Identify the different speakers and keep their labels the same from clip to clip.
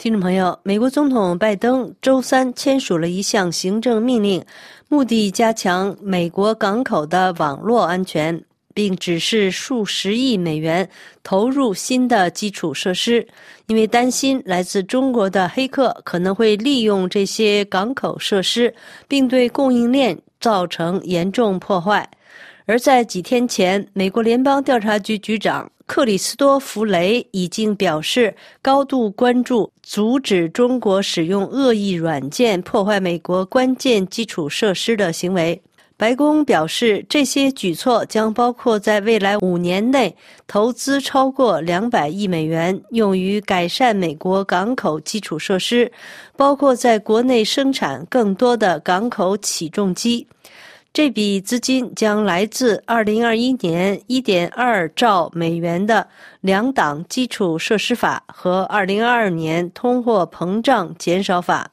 Speaker 1: 听众朋友，美国总统拜登周三签署了一项行政命令，目的加强美国港口的网络安全，并指示数十亿美元投入新的基础设施，因为担心来自中国的黑客可能会利用这些港口设施，并对供应链造成严重破坏。而在几天前，美国联邦调查局局长。克里斯多弗雷已经表示高度关注阻止中国使用恶意软件破坏美国关键基础设施的行为。白宫表示，这些举措将包括在未来五年内投资超过两百亿美元，用于改善美国港口基础设施，包括在国内生产更多的港口起重机。这笔资金将来自2021年1.2兆美元的两档基础设施法和2022年通货膨胀减少法。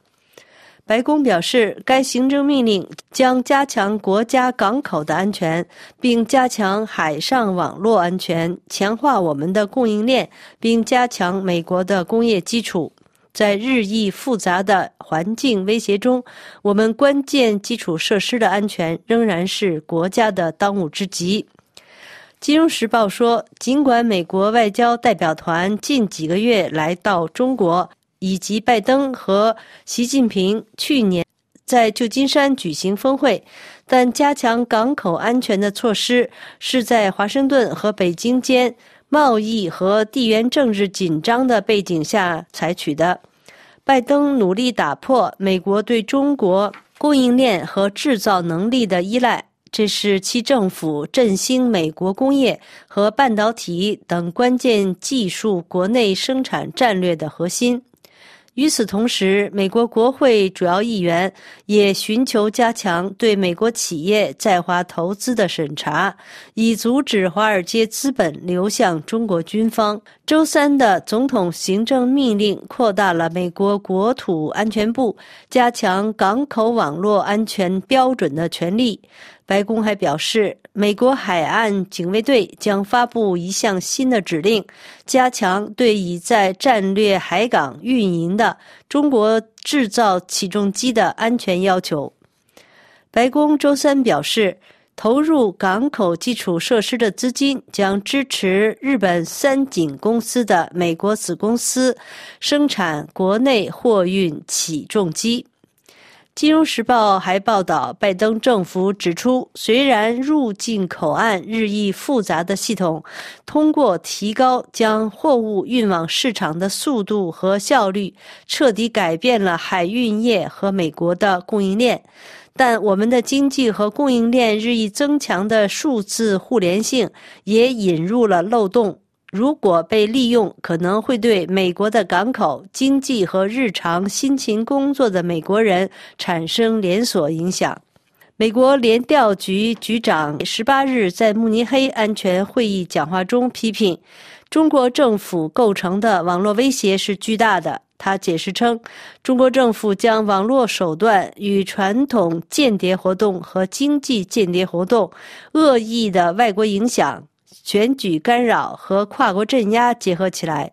Speaker 1: 白宫表示，该行政命令将加强国家港口的安全，并加强海上网络安全，强化我们的供应链，并加强美国的工业基础。在日益复杂的环境威胁中，我们关键基础设施的安全仍然是国家的当务之急。《金融时报》说，尽管美国外交代表团近几个月来到中国，以及拜登和习近平去年在旧金山举行峰会，但加强港口安全的措施是在华盛顿和北京间贸易和地缘政治紧张的背景下采取的。拜登努力打破美国对中国供应链和制造能力的依赖，这是其政府振兴美国工业和半导体等关键技术国内生产战略的核心。与此同时，美国国会主要议员也寻求加强对美国企业在华投资的审查，以阻止华尔街资本流向中国军方。周三的总统行政命令扩大了美国国土安全部加强港口网络安全标准的权利。白宫还表示，美国海岸警卫队将发布一项新的指令，加强对已在战略海港运营的中国制造起重机的安全要求。白宫周三表示，投入港口基础设施的资金将支持日本三井公司的美国子公司生产国内货运起重机。《金融时报》还报道，拜登政府指出，虽然入境口岸日益复杂的系统通过提高将货物运往市场的速度和效率，彻底改变了海运业和美国的供应链，但我们的经济和供应链日益增强的数字互联性也引入了漏洞。如果被利用，可能会对美国的港口经济和日常辛勤工作的美国人产生连锁影响。美国联调局局长十八日在慕尼黑安全会议讲话中批评，中国政府构成的网络威胁是巨大的。他解释称，中国政府将网络手段与传统间谍活动和经济间谍活动、恶意的外国影响。选举干扰和跨国镇压结合起来，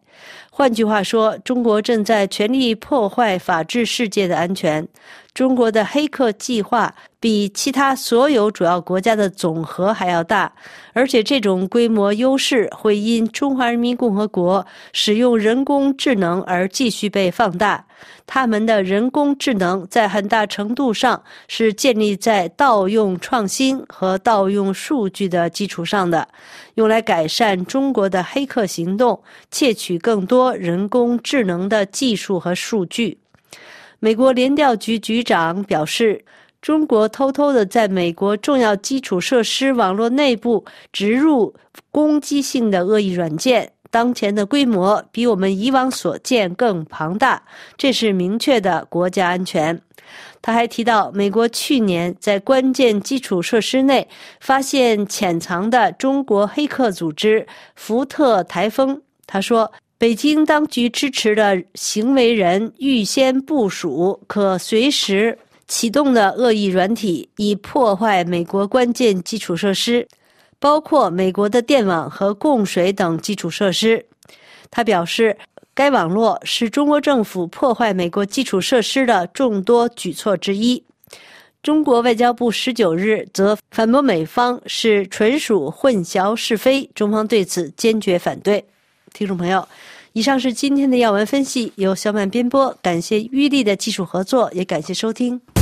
Speaker 1: 换句话说，中国正在全力破坏法治世界的安全。中国的黑客计划比其他所有主要国家的总和还要大，而且这种规模优势会因中华人民共和国使用人工智能而继续被放大。他们的人工智能在很大程度上是建立在盗用创新和盗用数据的基础上的，用来改善中国的黑客行动，窃取更多人工智能的技术和数据。美国联调局局长表示，中国偷偷的在美国重要基础设施网络内部植入攻击性的恶意软件，当前的规模比我们以往所见更庞大，这是明确的国家安全。他还提到，美国去年在关键基础设施内发现潜藏的中国黑客组织“福特台风”。他说。北京当局支持的行为人预先部署可随时启动的恶意软体，以破坏美国关键基础设施，包括美国的电网和供水等基础设施。他表示，该网络是中国政府破坏美国基础设施的众多举措之一。中国外交部十九日则反驳美方是纯属混淆是非，中方对此坚决反对。听众朋友，以上是今天的要闻分析，由小满编播，感谢玉丽的技术合作，也感谢收听。